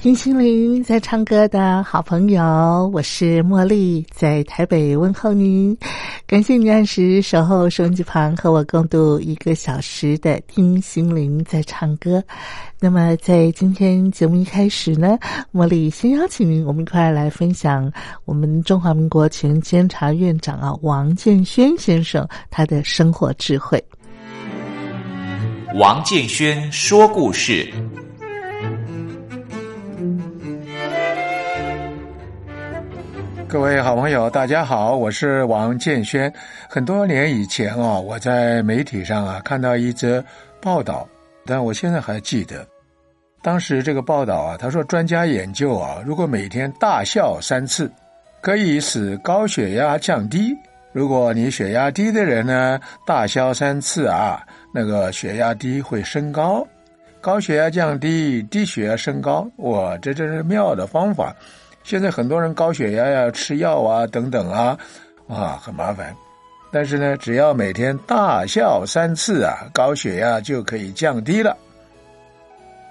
听心灵在唱歌的好朋友，我是茉莉，在台北问候您。感谢您。按时守候收音机旁，和我共度一个小时的听心灵在唱歌。那么，在今天节目一开始呢，茉莉先邀请您，我们一块来分享我们中华民国前监察院长啊王建轩先生他的生活智慧。王建轩说故事。各位好朋友，大家好，我是王建轩。很多年以前啊，我在媒体上啊看到一则报道，但我现在还记得，当时这个报道啊，他说专家研究啊，如果每天大笑三次，可以使高血压降低。如果你血压低的人呢，大笑三次啊，那个血压低会升高，高血压降低，低血压升高。哇，这真是妙的方法。现在很多人高血压呀，吃药啊等等啊，啊很麻烦。但是呢，只要每天大笑三次啊，高血压就可以降低了。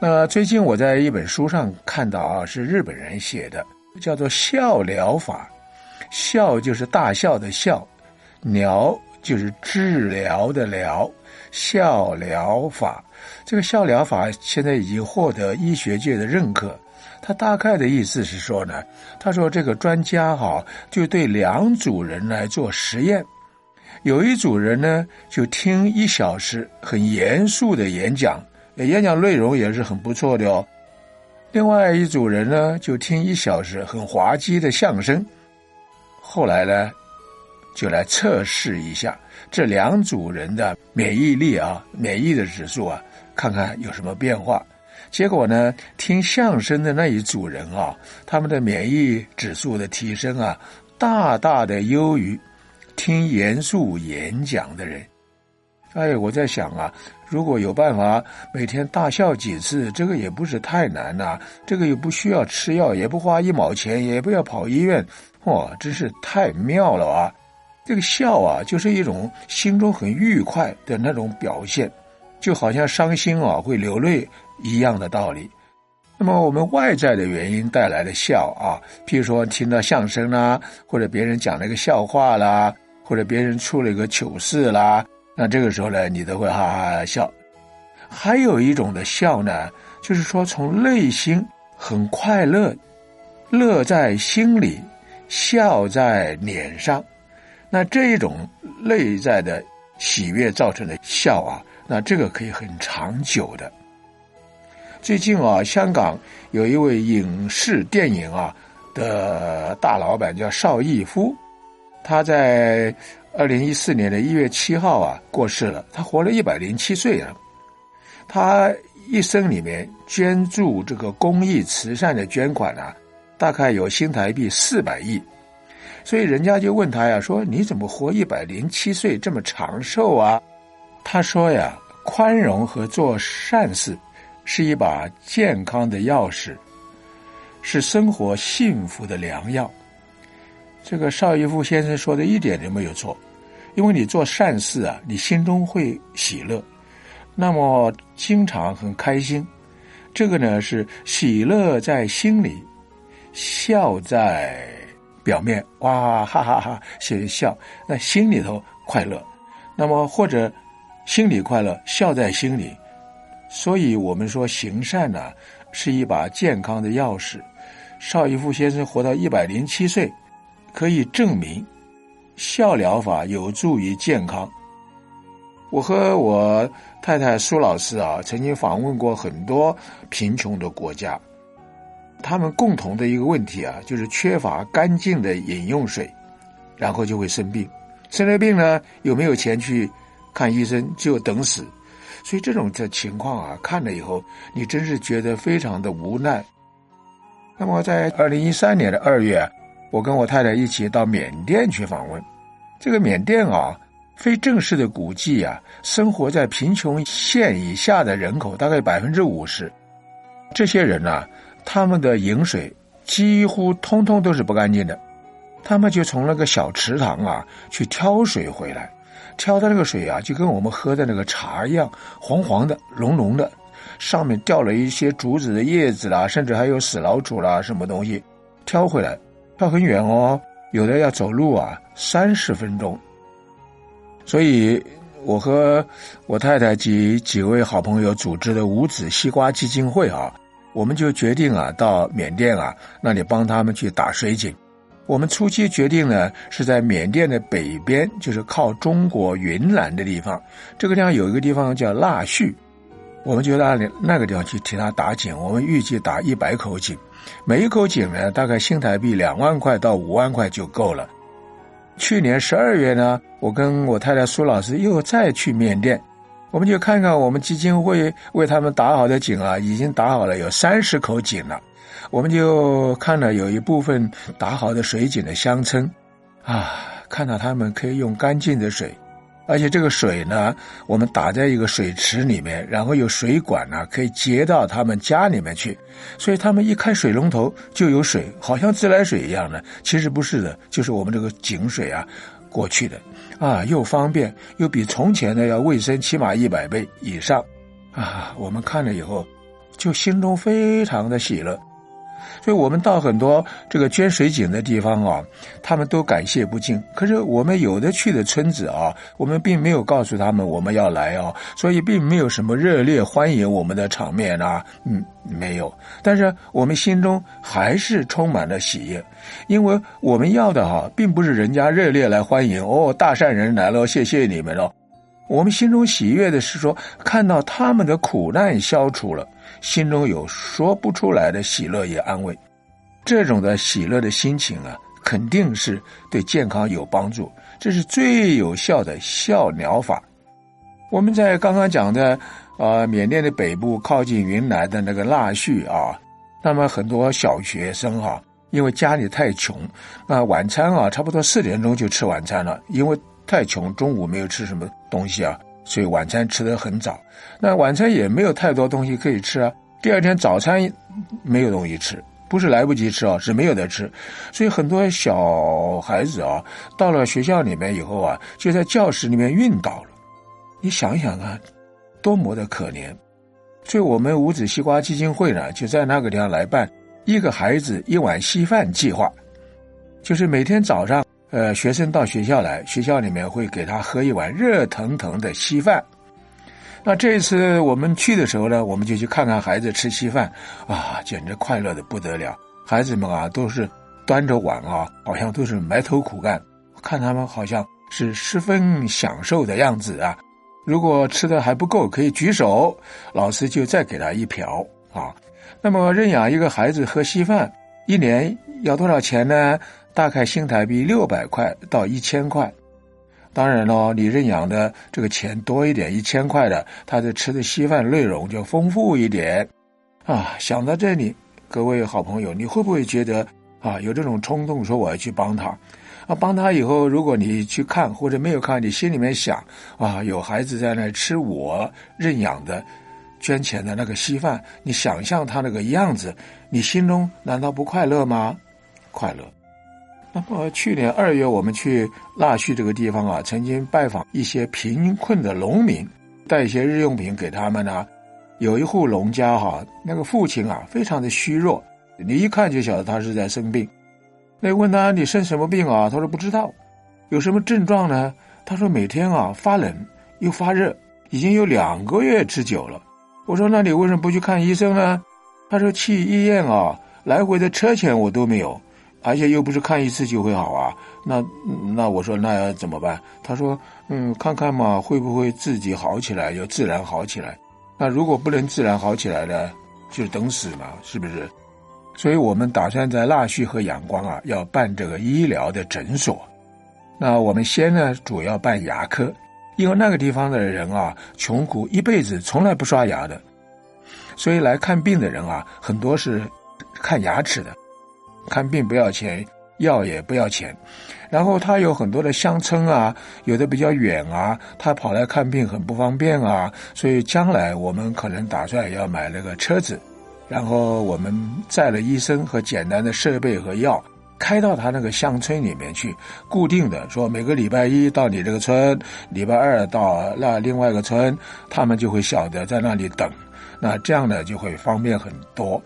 那最近我在一本书上看到啊，是日本人写的，叫做笑疗法。笑就是大笑的笑，疗就是治疗的疗，笑疗法。这个笑疗法现在已经获得医学界的认可。他大概的意思是说呢，他说这个专家哈就对两组人来做实验，有一组人呢就听一小时很严肃的演讲，演讲内容也是很不错的哦。另外一组人呢就听一小时很滑稽的相声。后来呢，就来测试一下这两组人的免疫力啊，免疫的指数啊，看看有什么变化。结果呢？听相声的那一组人啊，他们的免疫指数的提升啊，大大的优于听严肃演讲的人。哎，我在想啊，如果有办法每天大笑几次，这个也不是太难呐。这个又不需要吃药，也不花一毛钱，也不要跑医院，哇，真是太妙了啊！这个笑啊，就是一种心中很愉快的那种表现，就好像伤心啊会流泪。一样的道理，那么我们外在的原因带来的笑啊，譬如说听到相声啦，或者别人讲了一个笑话啦，或者别人出了一个糗事啦，那这个时候呢，你都会哈哈笑。还有一种的笑呢，就是说从内心很快乐，乐在心里，笑在脸上，那这一种内在的喜悦造成的笑啊，那这个可以很长久的。最近啊，香港有一位影视电影啊的大老板叫邵逸夫，他在二零一四年的一月七号啊过世了。他活了一百零七岁啊，他一生里面捐助这个公益慈善的捐款啊，大概有新台币四百亿。所以人家就问他呀，说你怎么活一百零七岁这么长寿啊？他说呀，宽容和做善事。是一把健康的钥匙，是生活幸福的良药。这个邵逸夫先生说的一点都没有错，因为你做善事啊，你心中会喜乐，那么经常很开心。这个呢是喜乐在心里，笑在表面，哇哈哈哈，先笑，那心里头快乐。那么或者心里快乐，笑在心里。所以我们说行善呢，是一把健康的钥匙。邵逸夫先生活到一百零七岁，可以证明孝疗法有助于健康。我和我太太苏老师啊，曾经访问过很多贫穷的国家，他们共同的一个问题啊，就是缺乏干净的饮用水，然后就会生病。生了病呢，有没有钱去看医生，就等死。所以这种的情况啊，看了以后，你真是觉得非常的无奈。那么在二零一三年的二月，我跟我太太一起到缅甸去访问。这个缅甸啊，非正式的估计啊，生活在贫穷线以下的人口大概百分之五十。这些人呢，他们的饮水几乎通通都是不干净的，他们就从那个小池塘啊去挑水回来，挑的那个水啊，就跟我们喝的那个茶一样，黄黄的、浓浓的。上面掉了一些竹子的叶子啦，甚至还有死老鼠啦，什么东西，挑回来，挑很远哦，有的要走路啊，三十分钟。所以，我和我太太及几位好朋友组织的五子西瓜基金会啊，我们就决定啊，到缅甸啊那里帮他们去打水井。我们初期决定呢，是在缅甸的北边，就是靠中国云南的地方，这个地方有一个地方叫腊戌。我们就那里那个地方去替他打井，我们预计打一百口井，每一口井呢大概新台币两万块到五万块就够了。去年十二月呢，我跟我太太苏老师又再去缅甸，我们就看看我们基金会为他们打好的井啊，已经打好了有三十口井了。我们就看了有一部分打好的水井的乡村，啊，看到他们可以用干净的水。而且这个水呢，我们打在一个水池里面，然后有水管呢，可以接到他们家里面去，所以他们一开水龙头就有水，好像自来水一样的。其实不是的，就是我们这个井水啊过去的，啊，又方便，又比从前呢要卫生，起码一百倍以上，啊，我们看了以后，就心中非常的喜乐。所以我们到很多这个捐水井的地方啊，他们都感谢不尽。可是我们有的去的村子啊，我们并没有告诉他们我们要来啊，所以并没有什么热烈欢迎我们的场面啊，嗯，没有。但是我们心中还是充满了喜悦，因为我们要的哈，并不是人家热烈来欢迎哦，大善人来了，谢谢你们了。我们心中喜悦的是说，看到他们的苦难消除了。心中有说不出来的喜乐与安慰，这种的喜乐的心情啊，肯定是对健康有帮助。这是最有效的笑疗法。我们在刚刚讲的啊，缅甸的北部靠近云南的那个腊戌啊，那么很多小学生哈，因为家里太穷，那晚餐啊，差不多四点钟就吃晚餐了，因为太穷，中午没有吃什么东西啊。所以晚餐吃得很早，那晚餐也没有太多东西可以吃啊。第二天早餐没有东西吃，不是来不及吃啊，是没有得吃。所以很多小孩子啊，到了学校里面以后啊，就在教室里面晕倒了。你想想啊，多么的可怜。所以我们五子西瓜基金会呢，就在那个地方来办一个孩子一碗稀饭计划，就是每天早上。呃，学生到学校来，学校里面会给他喝一碗热腾腾的稀饭。那这一次我们去的时候呢，我们就去看看孩子吃稀饭，啊，简直快乐的不得了。孩子们啊，都是端着碗啊，好像都是埋头苦干，看他们好像是十分享受的样子啊。如果吃的还不够，可以举手，老师就再给他一瓢啊。那么认养一个孩子喝稀饭，一年要多少钱呢？大概新台币六百块到一千块，当然喽，你认养的这个钱多一点，一千块的，他的吃的稀饭内容就丰富一点，啊，想到这里，各位好朋友，你会不会觉得啊，有这种冲动，说我要去帮他？啊，帮他以后，如果你去看或者没有看，你心里面想啊，有孩子在那吃我认养的捐钱的那个稀饭，你想象他那个样子，你心中难道不快乐吗？快乐。那么去年二月，我们去腊戌这个地方啊，曾经拜访一些贫困的农民，带一些日用品给他们呢。有一户农家哈，那个父亲啊，非常的虚弱，你一看就晓得他是在生病。那问他你生什么病啊？他说不知道。有什么症状呢？他说每天啊发冷又发热，已经有两个月之久了。我说：“那你为什么不去看医生呢？”他说：“去医院啊，来回的车钱我都没有，而且又不是看一次就会好啊。”那那我说那要怎么办？他说：“嗯，看看嘛，会不会自己好起来，就自然好起来。那如果不能自然好起来呢，就等死嘛，是不是？”所以我们打算在腊戌和阳光啊，要办这个医疗的诊所。那我们先呢，主要办牙科。因为那个地方的人啊，穷苦一辈子从来不刷牙的，所以来看病的人啊，很多是看牙齿的。看病不要钱，药也不要钱。然后他有很多的乡村啊，有的比较远啊，他跑来看病很不方便啊。所以将来我们可能打算要买那个车子，然后我们载了医生和简单的设备和药。开到他那个乡村里面去，固定的说每个礼拜一到你这个村，礼拜二到那另外一个村，他们就会晓得在那里等，那这样呢就会方便很多。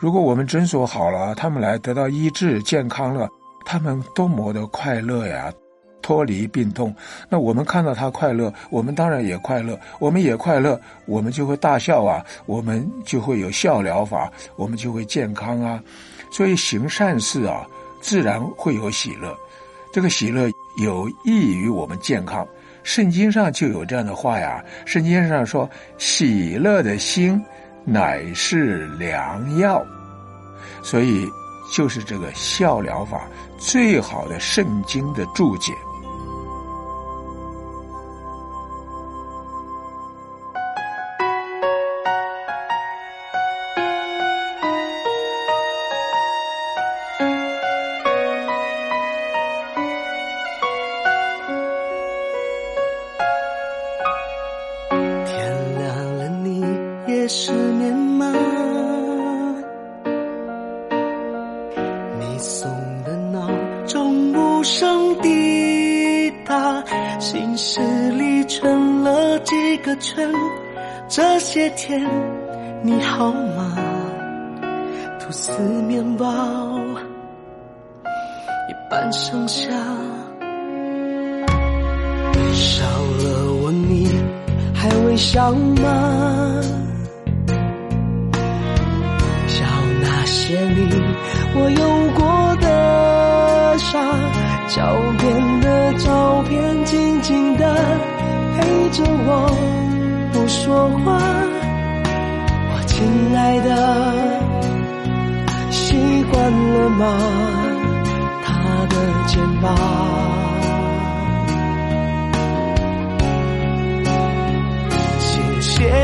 如果我们诊所好了，他们来得到医治健康了，他们多么的快乐呀！脱离病痛，那我们看到他快乐，我们当然也快乐，我们也快乐，我们就会大笑啊，我们就会有笑疗法，我们就会健康啊。所以行善事啊，自然会有喜乐。这个喜乐有益于我们健康。圣经上就有这样的话呀。圣经上说：“喜乐的心乃是良药。”所以就是这个笑疗法最好的圣经的注解。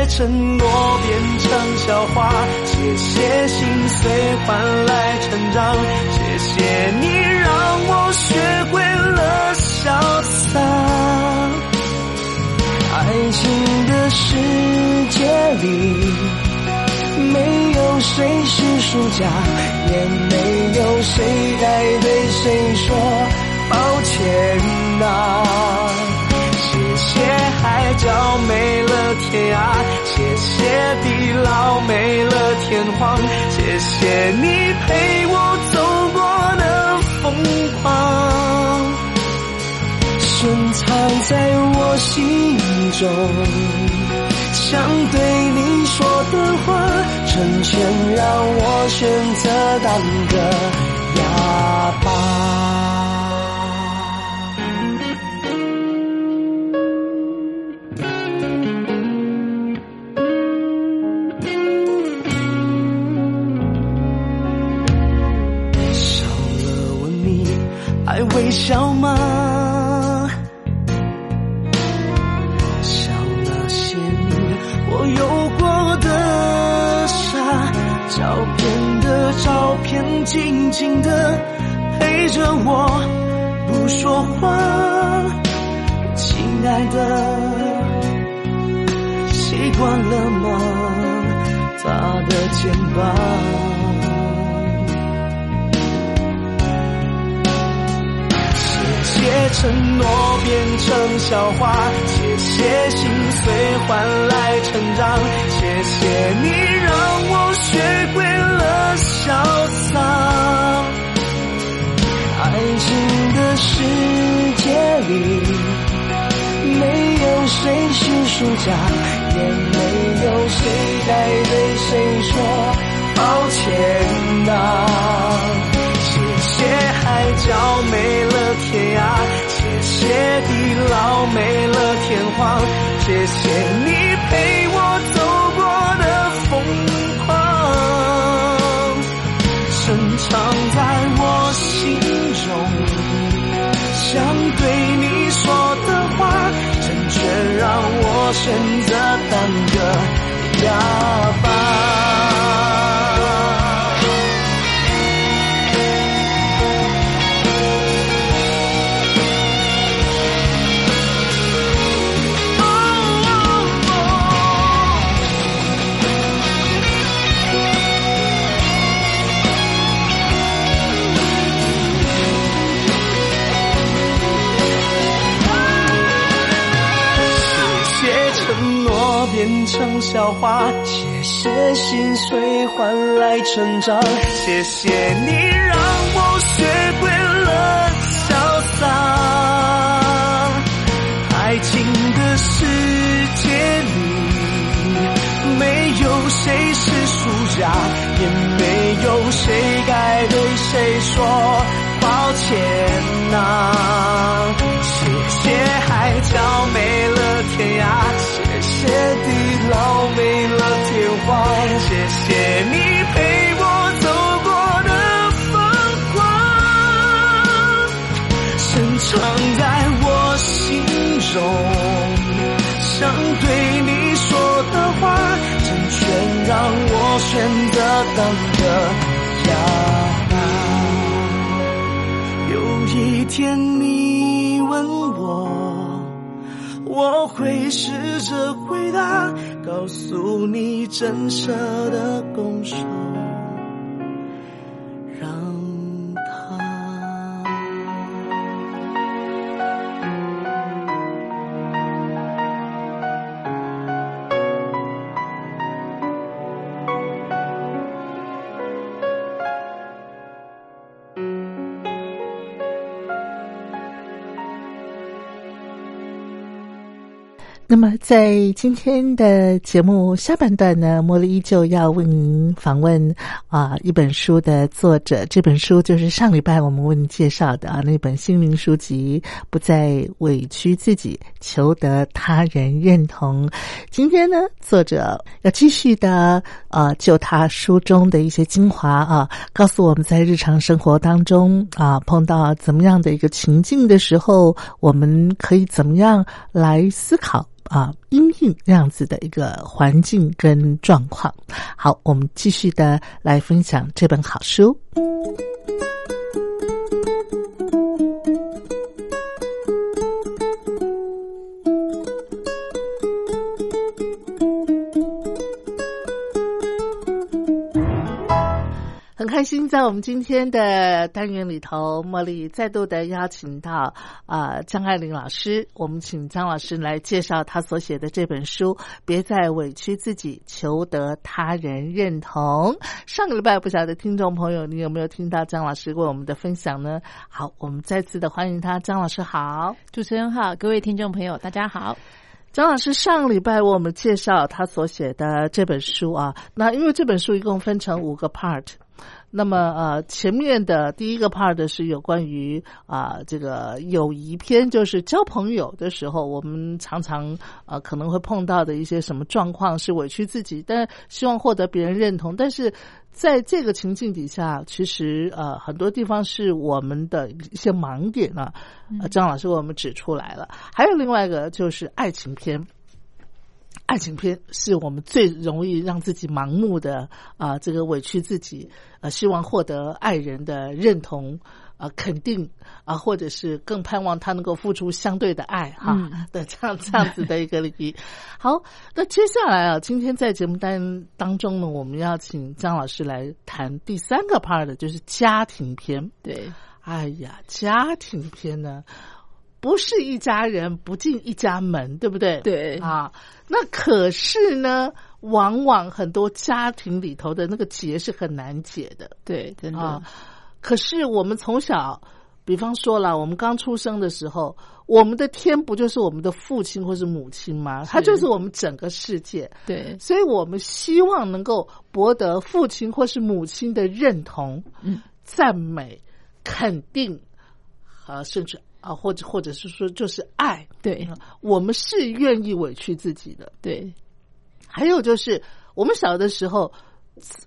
承诺变成笑话，谢谢心碎换来成长，谢谢你让我学会了潇洒。爱情的世界里。没有谁是输家，也没有谁该对谁说抱歉呐。谢谢海角没了天涯，谢谢地老没了天荒，谢谢你陪我走过的疯狂，深藏在我心中。想对你说的话，成全让我选择当个哑巴。换来成长，谢谢你让我学会了潇洒。爱情的世界里，没有谁是输家，笑话，谢谢心碎换来成长，谢谢你让我学会了潇洒。爱情的世界里，没有谁是输家，也没有谁该对谁说抱歉呐、对你说的话，成全让我选择当个哑巴。有一天你问我，我会试着回答，告诉你真实的拱手，那么，在今天的节目下半段呢，茉莉依旧要为您访问啊、一本书的作者。这本书就是上礼拜我们为您介绍的啊那本心灵书籍《不再委屈自己，求得他人认同》。今天呢，作者要继续的啊，就他书中的一些精华啊，告诉我们在日常生活当中啊，碰到怎么样的一个情境的时候，我们可以怎么样来思考。啊，阴影这样子的一个环境跟状况。好，我们继续的来分享这本好书。很开心，在我们今天的单元里头，茉莉再度的邀请到啊、呃张爱玲老师，我们请张老师来介绍他所写的这本书《别再委屈自己，求得他人认同》。上个礼拜不晓得听众朋友你有没有听到张老师为我们的分享呢？好，我们再次的欢迎他，张老师好。主持人好，各位听众朋友，大家好。张老师上个礼拜为我们介绍他所写的这本书啊，那因为这本书一共分成五个 part，那么呃前面的第一个 part 是有关于啊、这个友谊篇，就是交朋友的时候，我们常常呃可能会碰到的一些什么状况是委屈自己，但希望获得别人认同，但是。在这个情境底下，其实呃很多地方是我们的一些盲点啊，张老师为我们指出来了。还有另外一个就是爱情篇，爱情片是我们最容易让自己盲目的啊、这个委屈自己，呃，希望获得爱人的认同。啊，肯定啊，或者是更盼望他能够付出相对的爱哈、嗯 的这样这样子的一个礼仪。好，那接下来啊，今天在节目单当中呢，我们要请张老师来谈第三个 part，就是家庭片。对，哎呀，家庭片呢，不是一家人不进一家门，对不对？对啊，那可是呢，往往很多家庭里头的那个结是很难解的对，真的，啊。可是我们从小，比方说了，我们刚出生的时候，我们的天不就是我们的父亲或是母亲吗？他就是我们整个世界。对，所以我们希望能够博得父亲或是母亲的认同、嗯、赞美、肯定，呃，甚至啊，或者或者是说就是爱，对。我们是愿意委屈自己的。对。还有就是我们小的时候，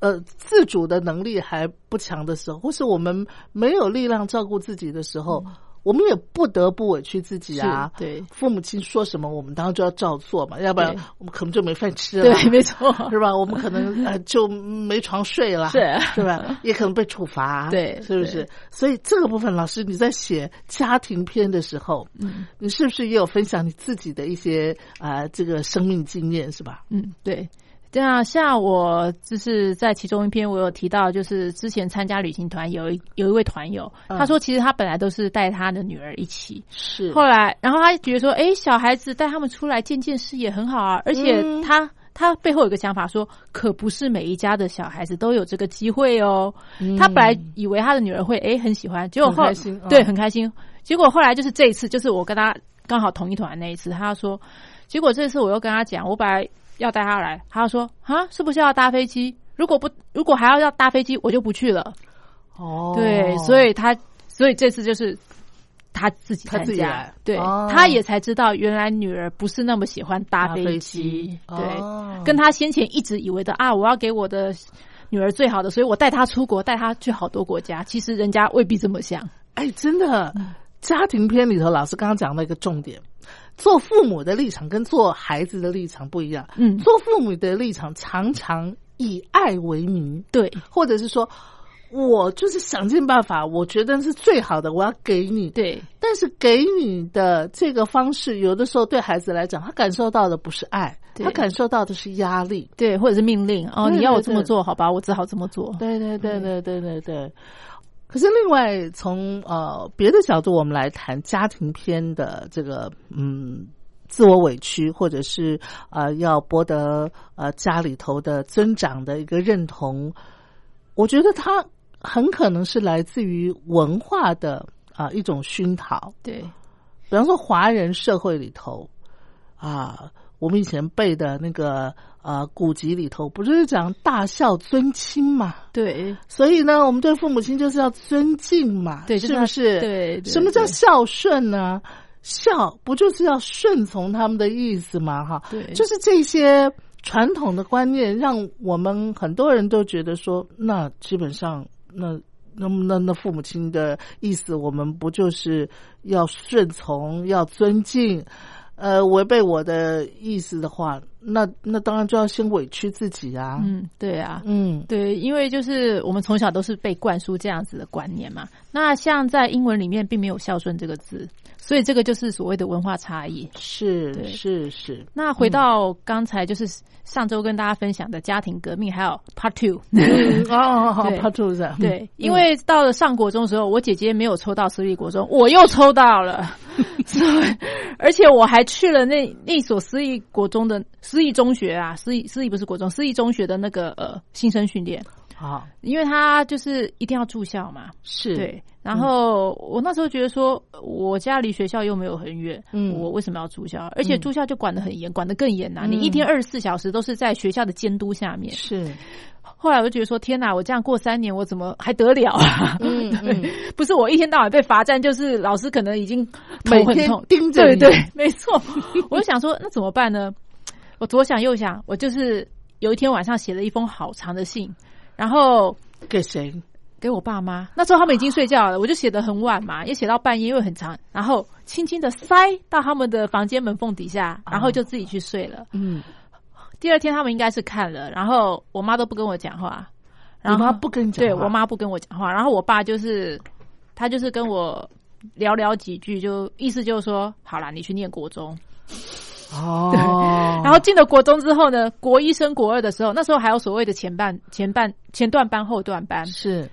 呃，自主的能力还不强的时候，或是我们没有力量照顾自己的时候，我们也不得不委屈自己啊。对父母亲说什么，我们当然就要照做嘛，要不然我们可能就没饭吃了。对，没错，是吧？我们可能 呃就没床睡了，是是吧？也可能被处罚，对是不是？所以这个部分，老师你在写家庭篇的时候，嗯你是不是也有分享你自己的一些啊、这个生命经验，是吧？嗯，对。这样，像我就是在其中一篇，我有提到，就是之前参加旅行团有一有一位团友，嗯他说其实他本来都是带他的女儿一起，是后来，然后他觉得说，哎，小孩子带他们出来见见世也很好啊，而且嗯他、他背后有个想法说，可不是每一家的小孩子都有这个机会哦。他本来以为他的女儿会哎很喜欢，结果后嗯很开心对嗯很开心，结果后来就是这一次，就是我跟他刚好同一团那一次，他说，结果这次我又跟他讲，我本来要带他来，他说啊，是不是要搭飞机？如果不如果还要要搭飞机，我就不去了。哦，对，所以他所以这次就是他自己他自己来，对，哦。他也才知道原来女儿不是那么喜欢搭搭飞飞机。机，对，哦。跟他先前一直以为的啊，我要给我的女儿最好的，所以我带她出国，带她去好多国家，其实人家未必这么想，哎，真的，家庭片里头，老师刚刚讲到一个重点，做父母的立场跟做孩子的立场不一样。嗯，做父母的立场常常以爱为名，对或者是说，我就是想尽办法，我觉得是最好的，我要给你。对但是给你的这个方式，有的时候对孩子来讲，他感受到的不是爱，对他感受到的是压力。对，或者是命令哦，对你要我这么做，好吧，我只好这么做，对对对对对对对。可是另外从呃别的角度，我们来谈家庭篇的这个嗯自我委屈，或者是呃要博得呃家里头的尊长的一个认同，我觉得它很可能是来自于文化的啊、一种熏陶。对比方说华人社会里头啊，我们以前背的那个呃古籍里头，不就是讲大孝尊亲嘛？对所以呢，我们对父母亲就是要尊敬嘛，对，是不是？对，对什么叫孝顺呢？孝不就是要顺从他们的意思嘛？哈，对就是这些传统的观念，让我们很多人都觉得说，那基本上，那那那那父母亲的意思，我们不就是要顺从、要尊敬？呃，违背我的意思的话，那那当然就要先委屈自己啊。嗯，对啊，嗯，对，因为就是我们从小都是被灌输这样子的观念嘛。那像在英文里面并没有孝顺这个字，所以这个就是所谓的文化差异。是是是，那回到刚才就是上周跟大家分享的家庭革命，还有 Part Two。嗯，哦，好，对怕兔子，对，因为到了上国中的时候，我姐姐没有抽到私立国中，我又抽到了，所以而且我还去了那那所私立国中的私立中学啊，私立私立不是国中，私立中学的那个呃新生训练，好因为他就是一定要住校嘛，是，对。然后我那时候觉得说，我家离学校又没有很远，嗯我为什么要住校？而且住校就管得很严，管得更严呐、嗯你一天二十四小时都是在学校的监督下面。是，后来我就觉得说，天哪，我这样过三年，我怎么还得了啊？嗯嗯，不是我一天到晚被罚站，就是老师可能已经头每天 很痛，盯着你，对对，没错。我就想说，那怎么办呢？我左想右想，我就是有一天晚上写了一封好长的信，然后给谁？给我爸妈。那时候他们已经睡觉了，我就写得很晚嘛，也写到半夜，因为很长，然后轻轻的塞到他们的房间门缝底下，然后就自己去睡了。嗯，第二天他们应该是看了，然后我妈都不跟我讲话，然后你妈不跟你讲话对我妈不跟我讲话，然后我爸就是他就是跟我聊聊几句，就意思就是说，好啦，你去念国中。哦，然后进了国中之后呢，国一升国二的时候，那时候还有所谓的前半、前半、前段班、后段班，是，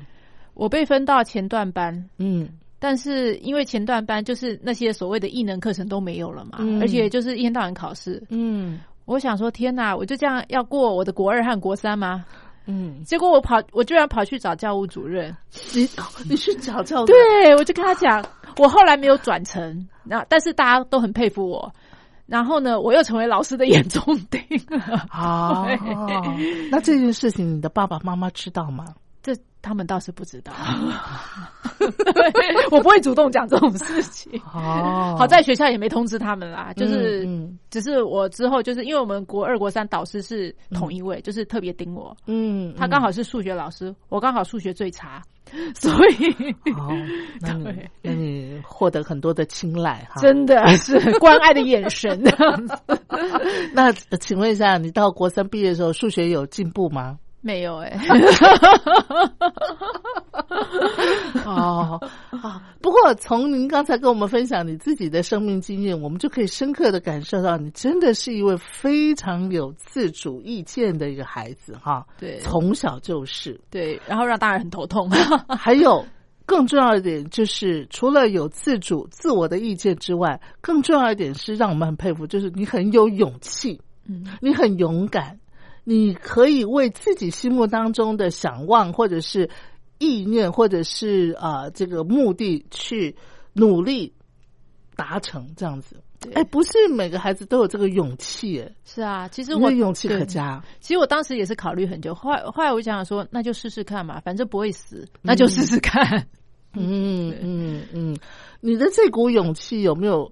我被分到前段班。嗯。但是因为前段班就是那些所谓的艺能课程都没有了嘛，嗯。而且就是一天到晚考试。嗯。我想说，天哪，我就这样要过我的国二和国三吗？嗯，结果我跑，我居然跑去找教务主任，你 你去找教务对我就跟他讲，我后来没有转成，那但是大家都很佩服我。然后呢，我又成为老师的眼中钉了。啊，那这件事情你的爸爸妈妈知道吗？这他们倒是不知道，我不会主动讲这种事情。哦好在学校也没通知他们啦，就是嗯只是我之后就是因为我们国二、国三导师是同一位，就是特别盯我。嗯，他刚好是数学老师，我刚好数学最差，所以好，那你对那你获得很多的青睐哈。真的是关爱的眼神。那呃请问一下，你到国三毕业的时候，数学有进步吗？没有哎、哦啊！不过从您刚才跟我们分享你自己的生命经验，我们就可以深刻的感受到，你真的是一位非常有自主意见的一个孩子哈。对从小就是。对，然后让大人很头痛。还有更重要一点，就是除了有自主、自我的意见之外，更重要一点是让我们很佩服，就是你很有勇气，嗯，你很勇敢，你可以为自己心目当中的想望或者是意念，或者是啊、呃这个目的去努力达成这样子。对哎，不是每个孩子都有这个勇气，哎，是啊，其实我勇气可嘉。其实我当时也是考虑很久，后来后来我想想说，那就试试看嘛，反正不会死，那就试试看。嗯 对嗯嗯，你的这股勇气有没有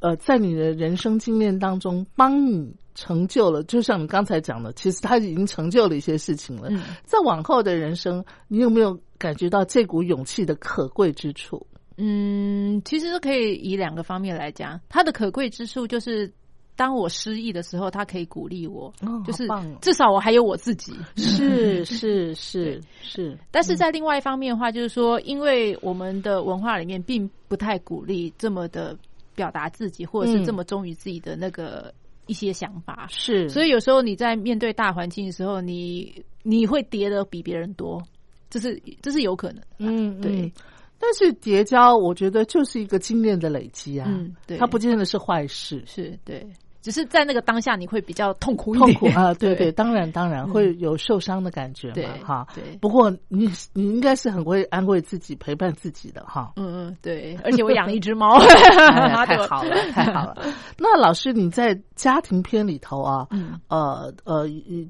呃，在你的人生经验当中帮你成就了？就像你刚才讲的，其实他已经成就了一些事情了。嗯在往后的人生，你有没有感觉到这股勇气的可贵之处？嗯，其实可以以两个方面来讲，它的可贵之处就是。当我失意的时候，他可以鼓励我，哦就是至少我还有我自己。是是是 是，但是在另外一方面的话，就是说，因为我们的文化里面并不太鼓励这么的表达自己，或者是嗯这么忠于自己的那个一些想法。是，所以有时候你在面对大环境的时候，你你会跌的比别人多，这是这是有可能的。嗯对。嗯但是叠交，我觉得就是一个经验的累积啊，嗯对。它不见得是坏事。是对，只是在那个当下你会比较痛苦一点，痛苦啊，对对，当然当然会有受伤的感觉对嘛，哈。对，不过你你应该是很会安慰自己、陪伴自己的哈。嗯嗯对，而且我养了一只猫，太好了，太好了。那老师，你在家庭篇里头啊，嗯呃呃，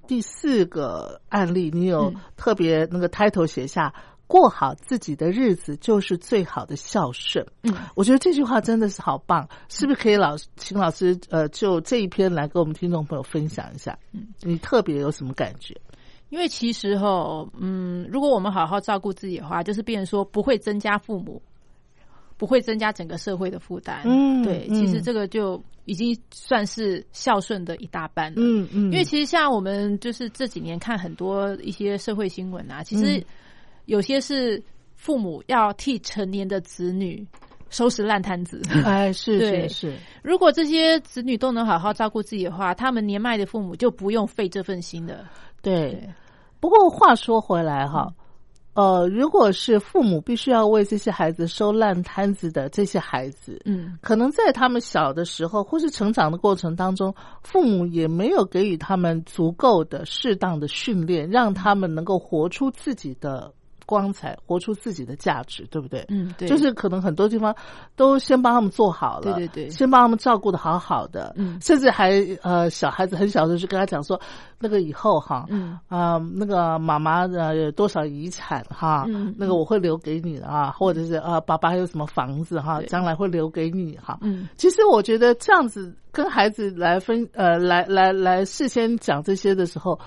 第四个案例，你有嗯特别那个 title 写下。过好自己的日子就是最好的孝顺。嗯，我觉得这句话真的是好棒，是不是可以老请老师呃就这一篇来跟我们听众朋友分享一下？嗯，你特别有什么感觉？因为其实哈，嗯，如果我们好好照顾自己的话，就是变成说不会增加父母，不会增加整个社会的负担。嗯对，嗯其实这个就已经算是孝顺的一大半了。嗯嗯，因为其实像我们就是这几年看很多一些社会新闻啊，其实嗯有些是父母要替成年的子女收拾烂摊子。哎是是是，如果这些子女都能好好照顾自己的话，他们年迈的父母就不用费这份心了。对。对，不过话说回来哈，呃，如果是父母必须要为这些孩子收烂摊子的这些孩子，嗯，可能在他们小的时候或是成长的过程当中，父母也没有给予他们足够的、适当的训练，让他们能够活出自己的光彩，活出自己的价值，对不对？嗯，对，就是可能很多地方都先帮他们做好了，对对对。先帮他们照顾的好好的，嗯。甚至还呃小孩子很小的时候就跟他讲说，那个以后哈，嗯。啊、那个妈妈的有多少遗产哈，嗯那个我会留给你的啊，或者是啊爸爸还有什么房子哈，将来会留给你哈。嗯。其实我觉得这样子跟孩子来分呃来来来事先讲这些的时候，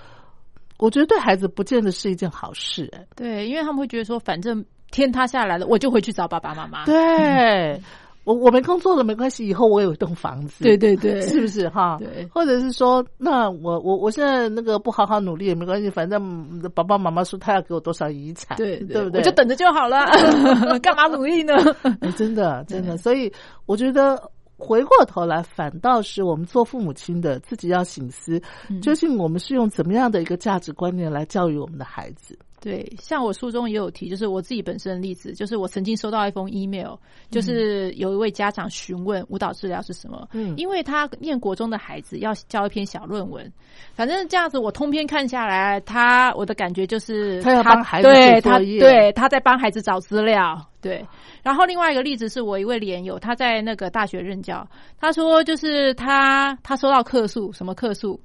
我觉得对孩子不见得是一件好事哎、对，因为他们会觉得说，反正天塌下来了，我就回去找爸爸妈妈。对，我我没工作了没关系，以后我有一栋房子，对对对，是不是哈？对或者是说，那我我我现在那个不好好努力也没关系，反正爸爸妈妈说他要给我多少遗产，对对不对？我就等着就好了，干嘛努力呢？哎真的真的，所以我觉得。回过头来，反倒是我们做父母亲的自己要醒思，嗯究竟我们是用怎么样的一个价值观念来教育我们的孩子？对，像我书中也有提，就是我自己本身的例子，就是我曾经收到一封 email，就是有一位家长询问舞蹈治疗是什么，嗯因为他念国中的孩子要交一篇小论文，反正这样子我通篇看下来，他我的感觉就是他要帮孩子对他对他在帮孩子找资料，对。然后另外一个例子是我一位连友，他在那个大学任教，他说就是他他收到客诉，什么客诉？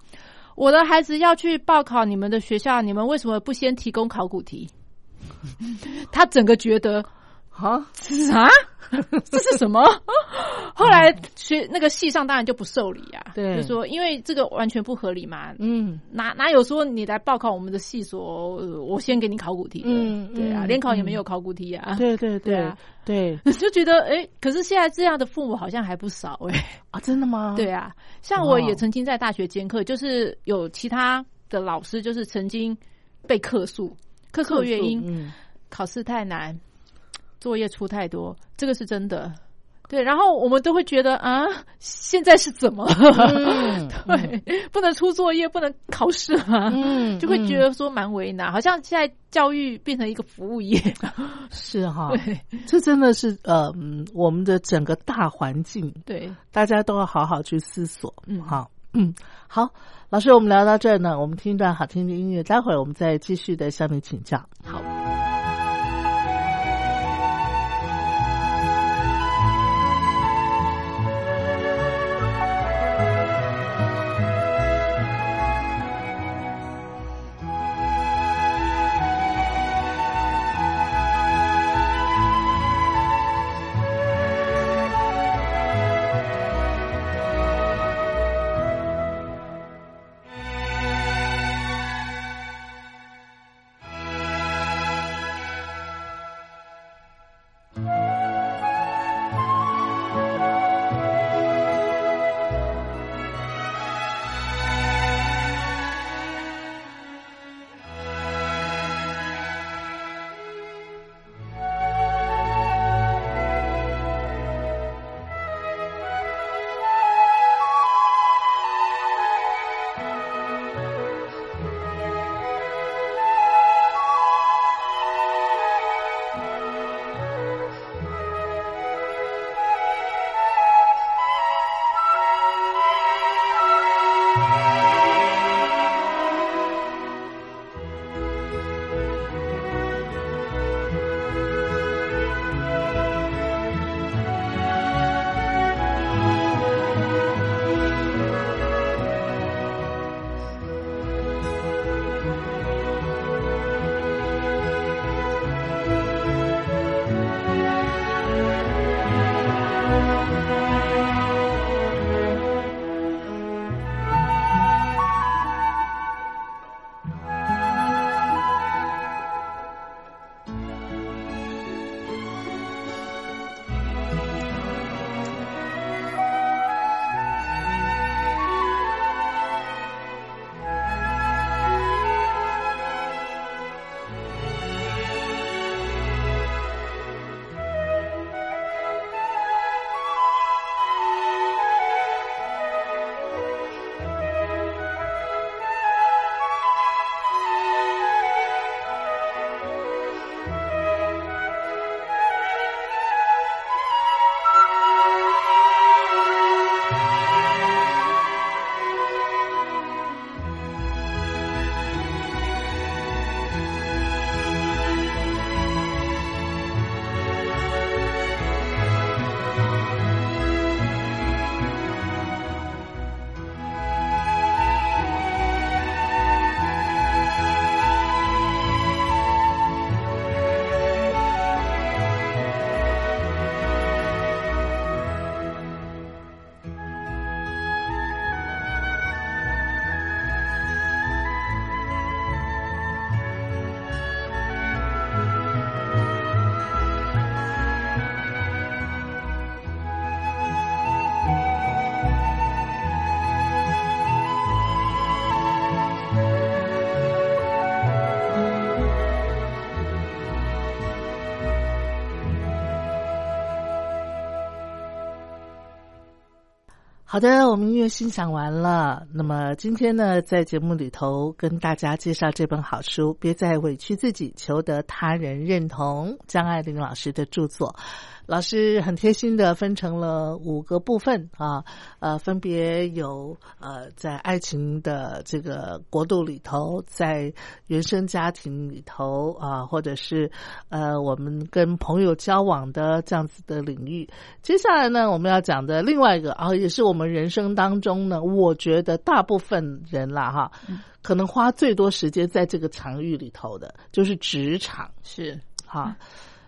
我的孩子要去报考你们的学校，你们为什么不先提供考古题？他整个觉得好，啥？这是什么？后来学那个系上当然就不受理啊，对就说因为这个完全不合理嘛，嗯哪哪有说你来报考我们的系所，呃我先给你考古题的？嗯对啊，嗯联考也没有考古题啊。对对对对啊对就觉得哎、可是现在这样的父母好像还不少哎、啊，真的吗？对啊，像哦我也曾经在大学兼课，就是有其他的老师就是曾经被客诉，客诉原因、嗯考试太难，作业出太多，这个是真的。对，然后我们都会觉得啊，现在是怎么 对，不能出作业，不能考试啊，嗯就会觉得说蛮为难，好像现在教育变成一个服务业。是哈，对这真的是呃，嗯我们的整个大环境，对，大家都要好好去思索。嗯好，嗯，好，老师，我们聊到这儿呢，我们听一段好听的音乐，待会儿我们再继续的向你请教。好。好的，我们音乐欣赏完了。那么今天呢，在节目里头跟大家介绍这本好书《别再委屈自己，求得他人认同》，张爱玲老师的著作。老师很贴心的分成了五个部分啊，呃，分别有呃，在爱情的这个国度里头，在原生家庭里头啊，或者是呃，我们跟朋友交往的这样子的领域。接下来呢，我们要讲的另外一个啊，也是我们。人生当中呢，我觉得大部分人啦哈，嗯可能花最多时间在这个场域里头的，就是职场是哈。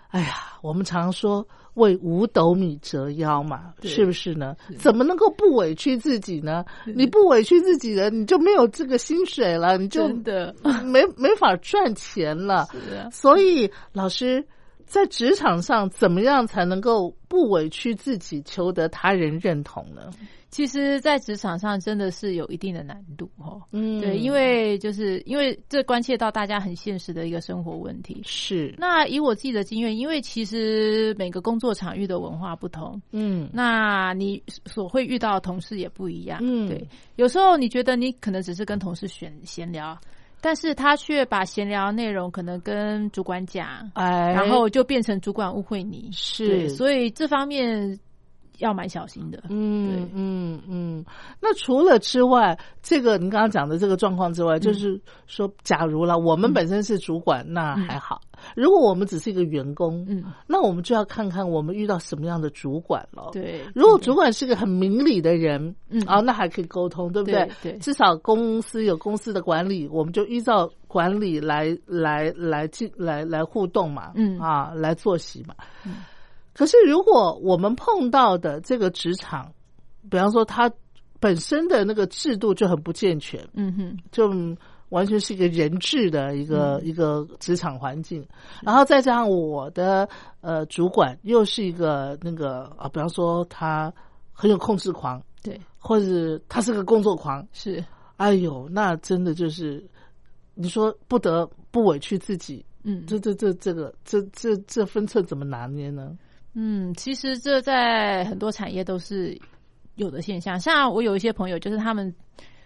哎呀，我们常说为五斗米折腰嘛，是不是呢？怎么能够不委屈自己呢？你不委屈自己了，你就没有这个薪水了，你就真的没没法赚钱了。所以，老师在职场上怎么样才能够不委屈自己，求得他人认同呢？其实，在职场上真的是有一定的难度哦。嗯对，因为就是因为这关切到大家很现实的一个生活问题。是那以我自己的经验，因为其实每个工作场域的文化不同，嗯那你所会遇到的同事也不一样。嗯对，有时候你觉得你可能只是跟同事闲闲聊，但是他却把闲聊内容可能跟主管讲，然后就变成主管误会你。是所以这方面要蛮小心的。嗯对嗯嗯。那除了之外，这个您刚刚讲的这个状况之外，就是说，假如了我们本身是主管，那还好；如果我们只是一个员工，嗯，那我们就要看看我们遇到什么样的主管了。。对，如果主管是个很明理的人，嗯啊，那还可以沟通，对不对？对对至少公司有公司的管理，我们就依照管理来来来进来来互动嘛，嗯啊，来作息嘛。可是如果我们碰到的这个职场，比方说它本身的那个制度就很不健全，嗯哼，就完全是一个人质的一个、一个职场环境，然后再加上我的呃主管又是一个那个啊，比方说他很有控制狂，对，或者他是个工作狂，是，哎呦，那真的就是你说不得不委屈自己，嗯，这这这这个这这这分寸怎么拿捏呢？嗯，其实这在很多产业都是有的现象。像我有一些朋友，就是他们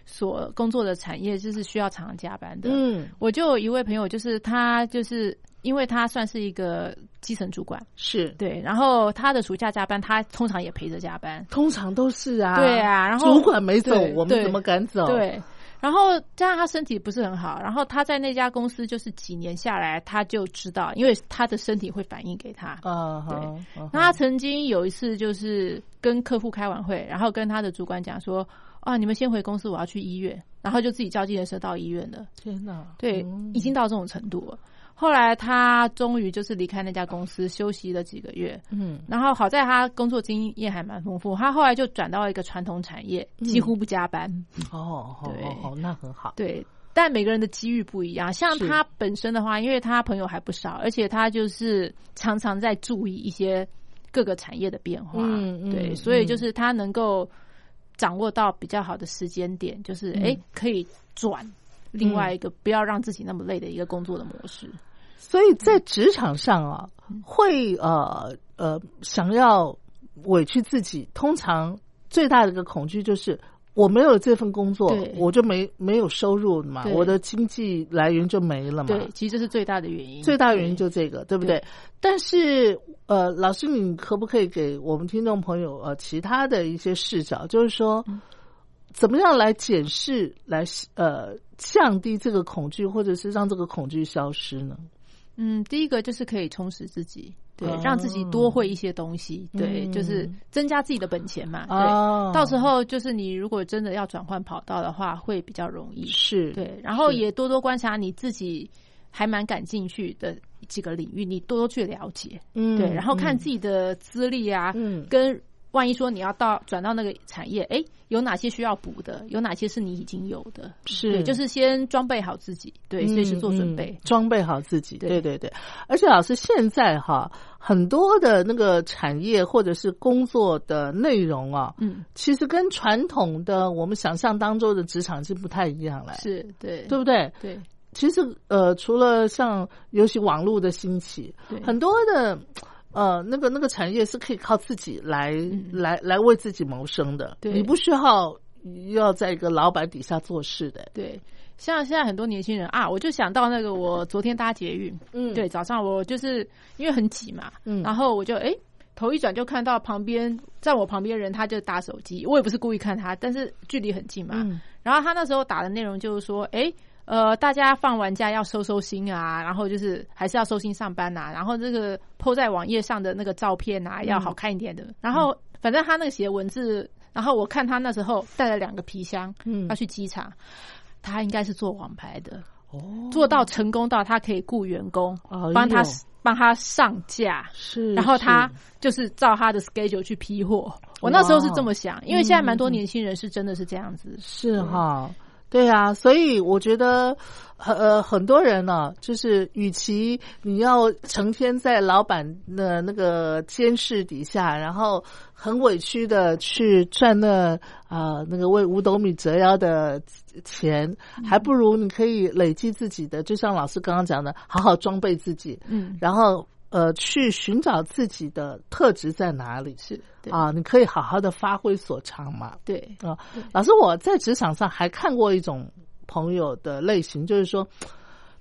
所工作的产业就是需要常常加班的。嗯，我就有一位朋友，就是他就是因为他算是一个基层主管，是，对，然后他的暑假加班，他通常也陪着加班。通常都是啊，对啊然后主管没走我们怎么敢走？，对，然后加上他身体不是很好，然后他在那家公司就是几年下来，他就知道，因为他的身体会反映给他。对啊那他曾经有一次就是跟客户开完会，然后跟他的主管讲说：“啊，你们先回公司，我要去医院。”然后就自己叫计程车到医院了。天哪，对，嗯已经到这种程度了。后来他终于就是离开那家公司，休息了几个月。嗯然后好在他工作经验还蛮丰富，他后来就转到一个传统产业，几乎不加班。哦，好对那很好，对，但每个人的机遇不一样。像他本身的话，因为他朋友还不少，而且他就是常常在注意一些各个产业的变化。嗯嗯对，所以嗯就是他能够掌握到比较好的时间点，就是哎、诶可以转另外一个不要让自己那么累的一个工作的模式。所以在职场上啊，会呃呃想要委屈自己，通常最大的一个恐惧就是。我没有这份工作，我就没没有收入嘛，我的经济来源就没了嘛。对，其实这是最大的原因。最大原因就这个，对不对？但是，呃，老师，你可不可以给我们听众朋友呃其他的一些视角，就是说，嗯怎么样来检视，来呃降低这个恐惧，或者是让这个恐惧消失呢？嗯，第一个就是可以充实自己，对，哦让自己多会一些东西，对，嗯就是增加自己的本钱嘛，对。哦到时候就是你如果真的要转换跑道的话，会比较容易。是对，然后也多多观察你自己还蛮感兴趣的几个领域，你多多去了解。嗯对，然后看嗯自己的资历啊，嗯跟万一说你要到转到那个产业，哎，有哪些需要补的，有哪些是你已经有的，是。对，就是先装备好自己，对，随时做准备。嗯嗯。装备好自己。对。对对对，而且老师现在哈，很多的那个产业或者是工作的内容啊，嗯，其实跟传统的我们想象当中的职场是不太一样了，是对，对不对？对。其实呃，除了像尤其网络的兴起，对。很多的呃那个那个产业是可以靠自己来、嗯。来来为自己谋生的，对。你不需要要在一个老板底下做事的，对。像现在很多年轻人啊，我就想到那个我昨天搭捷运，嗯。对，早上我就是因为很挤嘛，嗯。然后我就哎、头一转就看到旁边在我旁边人他就打手机，我也不是故意看他，但是距离很近嘛，嗯。然后他那时候打的内容就是说，哎、呃，大家放完假要收收心啊，然后就是还是要收心上班呐、然后这个 PO 在网页上的那个照片啊，要好看一点的。然后反正他那个写文字然后我看他那时候带了两个皮箱，嗯。要去机场，他应该是做网牌的，哦，做到成功到他可以雇员工帮他帮他上架，是，然后他就是照他的 schedule 去批货。我那时候是这么想，因为现在蛮多年轻人是真的是这样子。是哈，对啊，所以我觉得，呃，很多人呢、就是与其你要成天在老板的那个监视底下，然后很委屈的去赚那啊、呃那个为五斗米折腰的钱，还不如你可以累积自己的，就像老师刚刚讲的，好好装备自己，嗯，然后呃，去寻找自己的特质在哪里。是啊，你可以好好的发挥所长嘛。对，啊，老师，我在职场上还看过一种朋友的类型，就是说，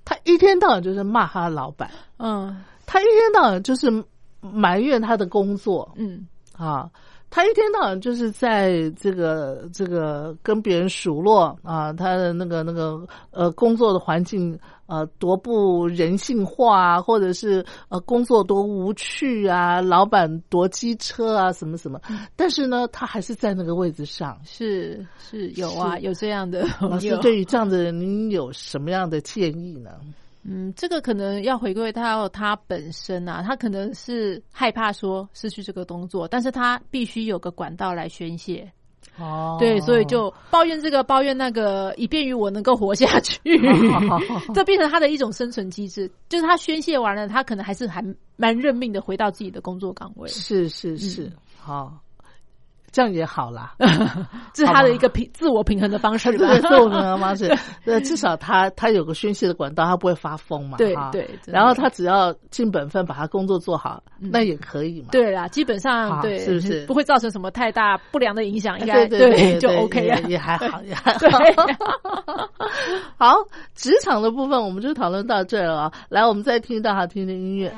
他一天到晚就是骂他的老板，嗯。他一天到晚就是埋怨他的工作。嗯。啊，他一天到晚就是在这个这个跟别人数落啊，他的那个那个呃工作的环境呃多不人性化啊，或者是呃工作多无趣啊，老板多机车啊，什么什么，但是呢，他还是在那个位置上。是是有啊，是有这样的老师。对于这样的人，您有什么样的建议呢？嗯，这个可能要回归到他本身啊，他可能是害怕说失去这个工作，但是他必须有个管道来宣泄。哦对，所以就抱怨这个，抱怨那个，以便于我能够活下去。这变成他的一种生存机制，就是他宣泄完了，他可能还是还蛮认命的回到自己的工作岗位，是是是，好、这样也好啦。这是他的一个平自我平衡的方式吧。这个做的方式，呃，至少他他有个宣泄的管道，他不会发疯嘛。哈对对然后他只要尽本分，把他工作做好，那也可以嘛。对啦，基本上对，是不是不会造成什么太大不良的影响？应哎该对就 OK 了也。也还好，也还好。好，职场的部分我们就讨论到这儿了啊。来，我们再听到好听的音乐。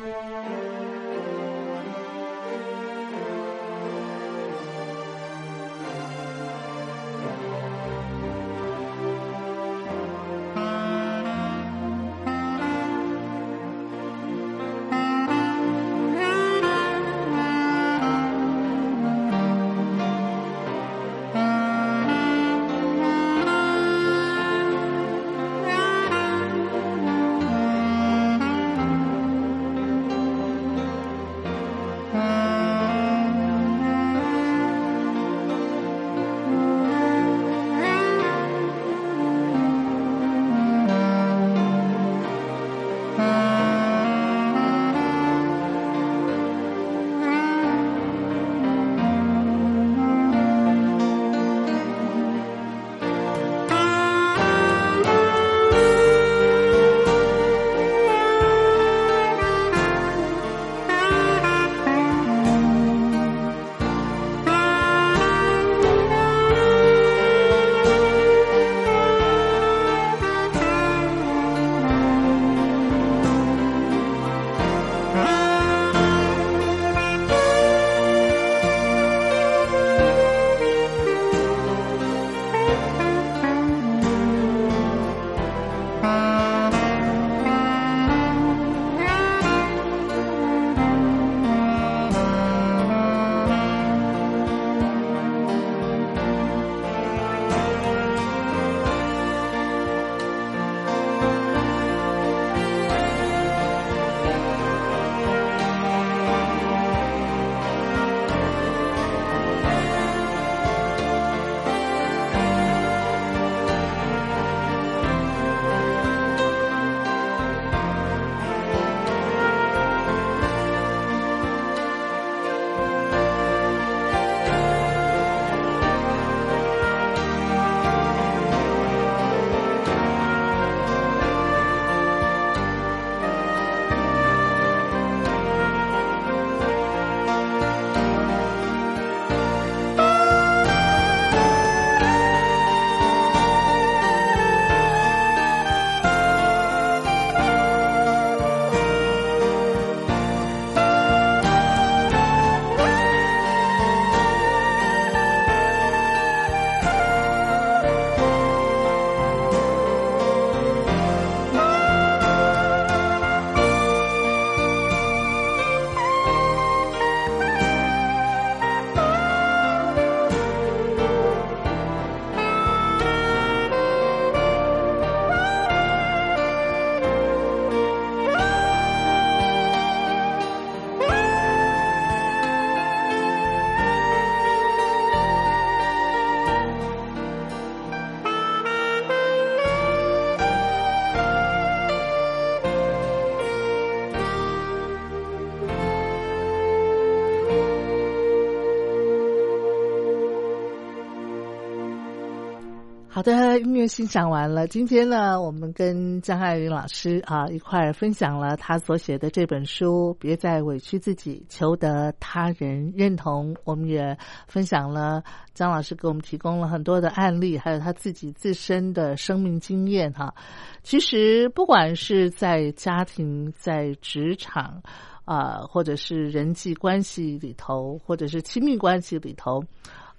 好的，音乐欣赏完了。今天呢，我们跟张爱玲老师啊一块儿分享了他所写的这本书《别再委屈自己，求得他人认同》。我们也分享了张老师给我们提供了很多的案例，还有他自己自身的生命经验哈。其实，不管是在家庭、在职场啊，或者是人际关系里头，或者是亲密关系里头。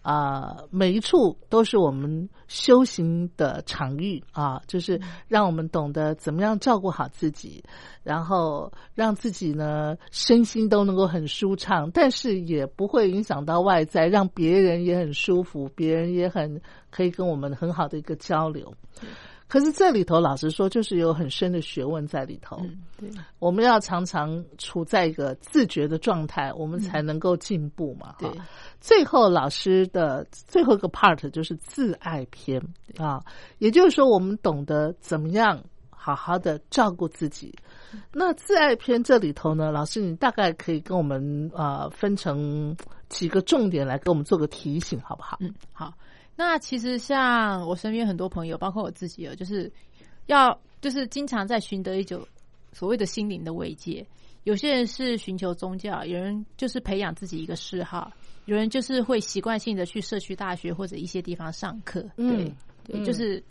啊，每一处都是我们修行的场域啊，就是让我们懂得怎么样照顾好自己，然后让自己呢身心都能够很舒畅，但是也不会影响到外在，让别人也很舒服，别人也很可以跟我们很好的一个交流。可是这里头，老实说，就是有很深的学问在里头。嗯对，我们要常常处在一个自觉的状态，我们才能够进步嘛。对，最后老师的最后一个 part 就是自爱篇啊，也就是说，我们懂得怎么样好好的照顾自己。那自爱篇这里头呢，老师你大概可以跟我们啊分成几个重点来给我们做个提醒，好不好？嗯，好。那其实像我身边很多朋友，包括我自己，哦，就是要就是经常在寻得一种所谓的心灵的慰藉。有些人是寻求宗教，有人就是培养自己一个嗜好，有人就是会习惯性的去社区大学或者一些地方上课。对对，就是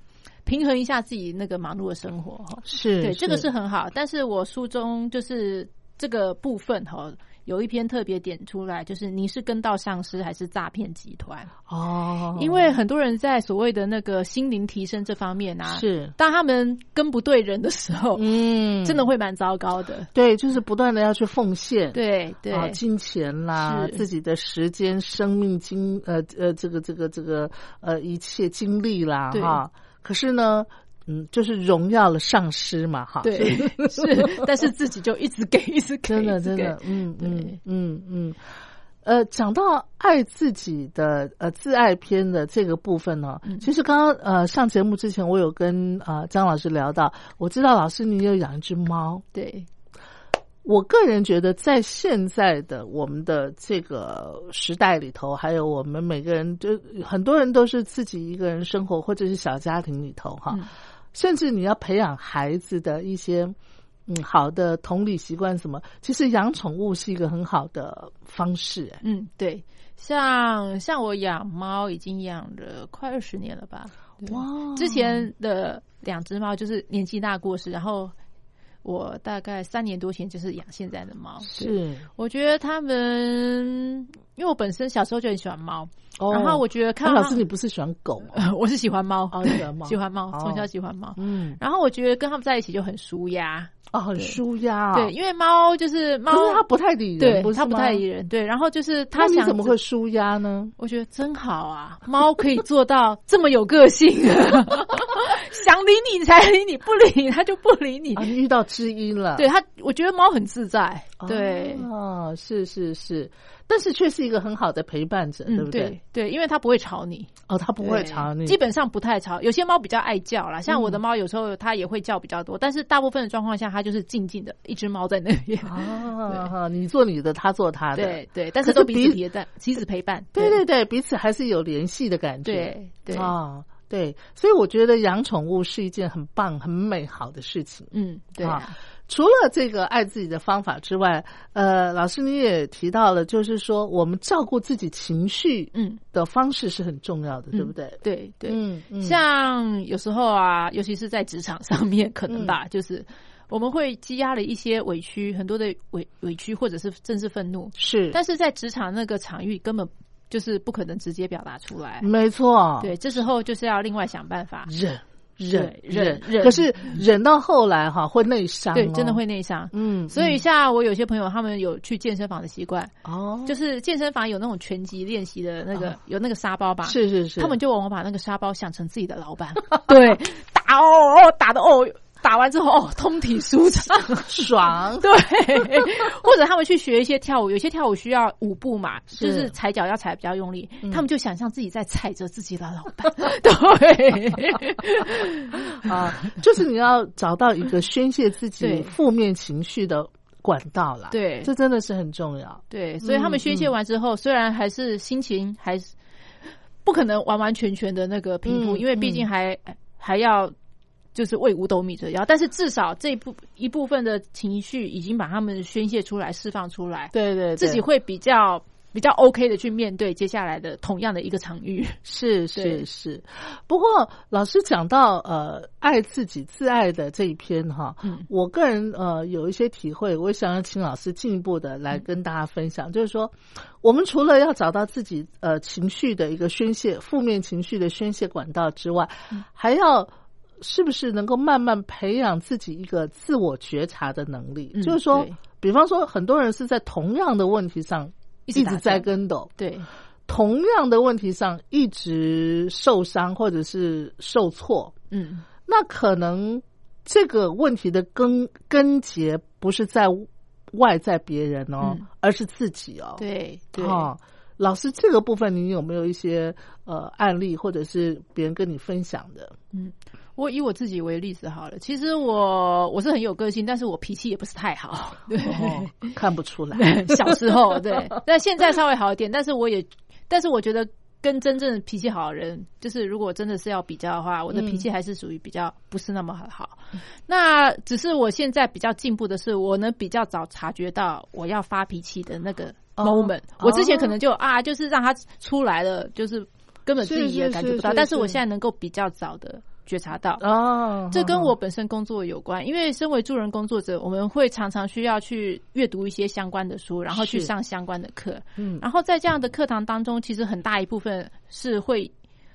平衡一下自己那个忙碌的生活哈。是对，这个是很好。但是我书中就是这个部分哈。有一篇特别点出来，就是你是跟到上司还是诈骗集团哦？因为很多人在所谓的那个心灵提升这方面啊，是当他们跟不对人的时候，嗯，真的会蛮糟糕的。对，就是不断的要去奉献，对对，金钱啦，自己的时间、生命、经呃呃，这个这个这个呃一切精力啦，哈。可是呢。嗯，就是荣耀了上师嘛，哈，对，是，但是自己就一直给，一直给，真的，真的，嗯嗯嗯嗯，呃，讲到爱自己的呃自爱篇的这个部分呢，其实刚刚呃上节目之前，我有跟啊张老师聊到，我知道老师你有养一只猫，对，我个人觉得在现在的我们的这个时代里头，还有我们每个人，就很多人都是自己一个人生活，或者是小家庭里头，哈。甚至你要培养孩子的一些嗯好的同理习惯什么，其实养宠物是一个很好的方式。嗯，对，像像我养猫已经养了快二十年了吧？哇，之前的两只猫就是年纪大过世，然后我大概三年多前就是养现在的猫。是，我觉得他们。因为我本身小时候就很喜欢猫，然后我觉得看老师你不是喜欢狗，我是喜欢猫，喜欢猫，喜欢猫，从小喜欢猫。嗯，然后我觉得跟他们在一起就很舒压，哦，很舒压。对，因为猫就是猫，它不太理人，对，它不太理人。对，然后就是它想怎么会舒压呢？我觉得真好啊，猫可以做到这么有个性，想理你才理你，不理你它就不理你。遇到知音了，对他，我觉得猫很自在。对，哦，是是是。但是却是一个很好的陪伴者，对不对？对，因为它不会吵你哦，它不会吵你，基本上不太吵。有些猫比较爱叫啦，像我的猫有时候它也会叫比较多，但是大部分的状况下，它就是静静的一只猫在那边。啊，你做你的，它做它的，对对，但是都彼此陪伴，彼此陪伴。对对对，彼此还是有联系的感觉。对对啊，对，所以我觉得养宠物是一件很棒、很美好的事情。嗯，对。除了这个爱自己的方法之外，呃，老师你也提到了，就是说我们照顾自己情绪，嗯，的方式是很重要的，对不对？对对，嗯，像有时候啊，尤其是在职场上面，可能吧，就是我们会积压了一些委屈，很多的委委屈，或者是甚至愤怒，是，但是在职场那个场域根本就是不可能直接表达出来，没错，对，这时候就是要另外想办法。忍。忍忍忍，可是忍到后来哈会内伤，对，真的会内伤。嗯，所以像我有些朋友，他们有去健身房的习惯，哦，就是健身房有那种拳击练习的那个，有那个沙包吧？是是是，他们就往往把那个沙包想成自己的老板，对，打哦哦打的哦。打完之后哦，通体舒畅，爽。对，或者他们去学一些跳舞，有些跳舞需要舞步嘛，就是踩脚要踩比较用力，他们就想象自己在踩着自己的老板。对，啊，就是你要找到一个宣泄自己负面情绪的管道了。对，这真的是很重要。对，所以他们宣泄完之后，虽然还是心情还是。不可能完完全全的那个平复，嗯因为毕竟还还要就是为五斗米折腰。但是至少这一部一部分的情绪已经把他们宣泄出来、释放出来，对对对自己会比较比较 OK 的去面对接下来的同样的一个场域。是是是，不过老师讲到呃爱自己自爱的这一篇哈，嗯我个人呃有一些体会，我想要请老师进一步的来跟大家分享，就是说我们除了要找到自己呃情绪的一个宣泄、负面情绪的宣泄管道之外，还要。是不是能够慢慢培养自己一个自我觉察的能力？嗯就是说，比方说，很多人是在同样的问题上一直栽跟斗，对，同样的问题上一直受伤或者是受挫，嗯，那可能这个问题的根根结不是在外在别人哦，嗯而是自己哦。对对。哦，老师这个部分你有没有一些呃案例，或者是别人跟你分享的？我以我自己为例子好了，其实我我是很有个性，但是我脾气也不是太好，对，哦，看不出来。小时候对，但现在稍微好一点，但是我也，但是我觉得跟真正脾气好的人，就是如果真的是要比较的话，我的脾气还是属于比较不是那么好。那只是我现在比较进步的是，我能比较早察觉到我要发脾气的那个哦 moment。我之前可能就啊，就是让他出来了，就是根本自己也感觉不到，是是但是我现在能够比较早的觉察到。哦，这跟我本身工作有关，因为身为助人工作者，我们会常常需要去阅读一些相关的书，然后去上相关的课。嗯然后在这样的课堂当中，其实很大一部分是会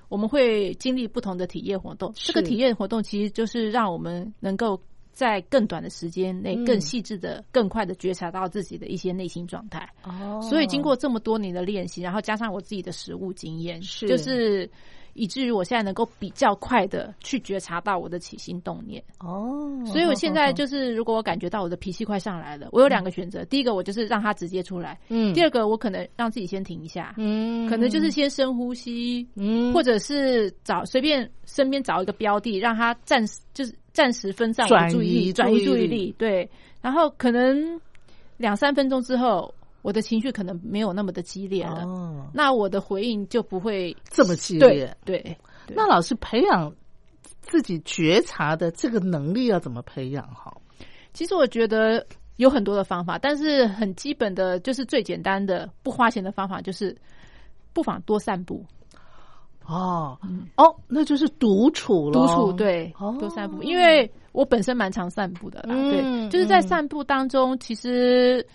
我们会经历不同的体验活动。这个体验活动其实就是让我们能够在更短的时间内、嗯更细致的、更快的觉察到自己的一些内心状态。哦，所以经过这么多年的练习，然后加上我自己的实务经验，是就是以至于我现在能够比较快的去觉察到我的起心动念。哦，所以我现在就是，如果我感觉到我的脾气快上来了，我有两个选择：第一个，我就是让它直接出来；嗯第二个，我可能让自己先停一下，嗯可能就是先深呼吸，嗯或者是找随便身边找一个标的，让它暂时就是暂时分散我转的注意移力，转移注意力。对，然后可能两三分钟之后，我的情绪可能没有那么的激烈了，哦那我的回应就不会这么激烈。对。对那老师培养自己觉察的这个能力要怎么培养好？其实我觉得有很多的方法，但是很基本的就是最简单的不花钱的方法，就是不妨多散步。哦，哦，那就是独处了。独处对哦，多散步，因为我本身蛮常散步的啦。嗯对，就是在嗯散步当中，其实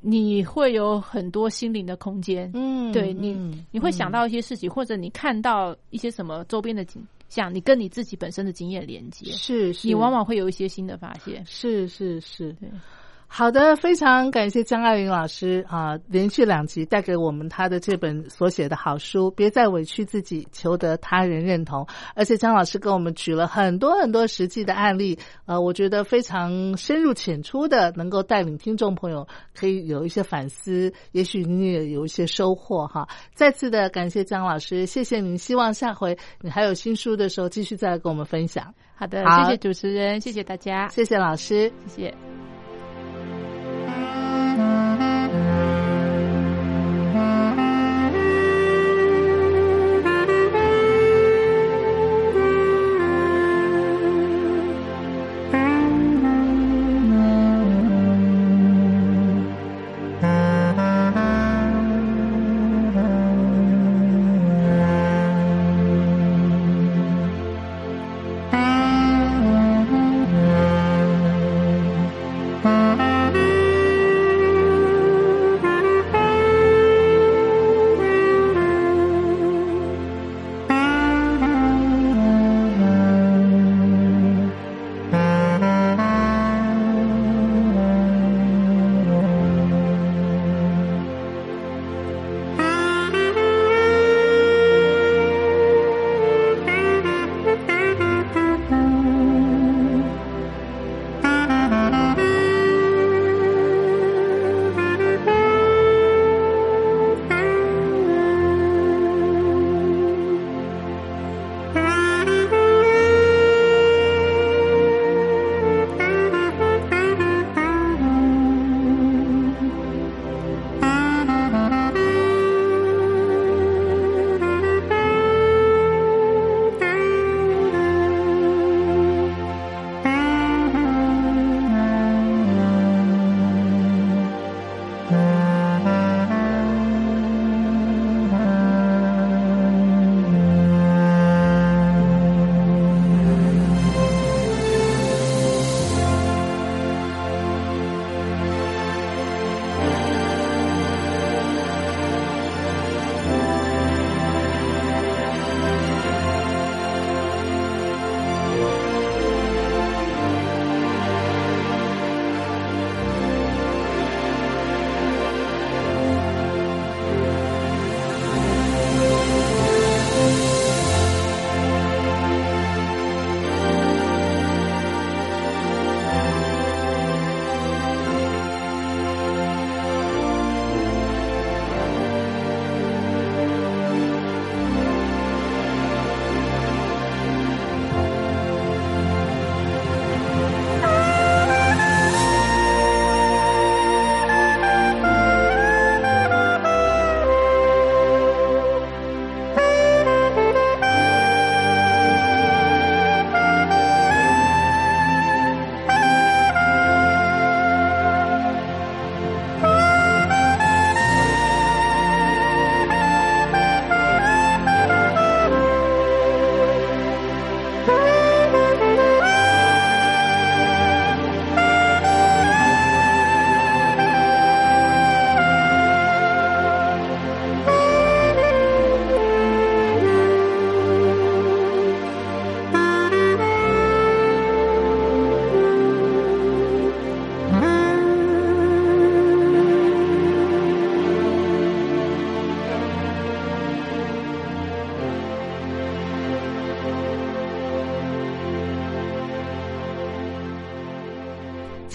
你会有很多心灵的空间。嗯，对你嗯，你会想到一些事情，或者你看到一些什么周边的景象，你跟你自己本身的经验连接，是是，你往往会有一些新的发现。是是是对。好的，非常感谢张爱玲老师啊，连续两集带给我们他的这本所写的好书《别再委屈自己，求得他人认同》，而且张老师给我们举了很多很多实际的案例，呃，我觉得非常深入浅出的，能够带领听众朋友可以有一些反思，也许你也有一些收获哈。再次的感谢张老师，谢谢您，希望下回你还有新书的时候继续再来跟我们分享，好的，好谢谢主持人，谢谢大家，谢谢老师。谢谢。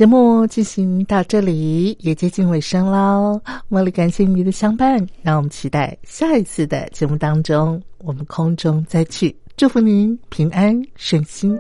节目进行到这里也接近尾声喽，茉莉感谢您的相伴，让我们期待下一次的节目当中，我们空中再聚，祝福您平安顺心。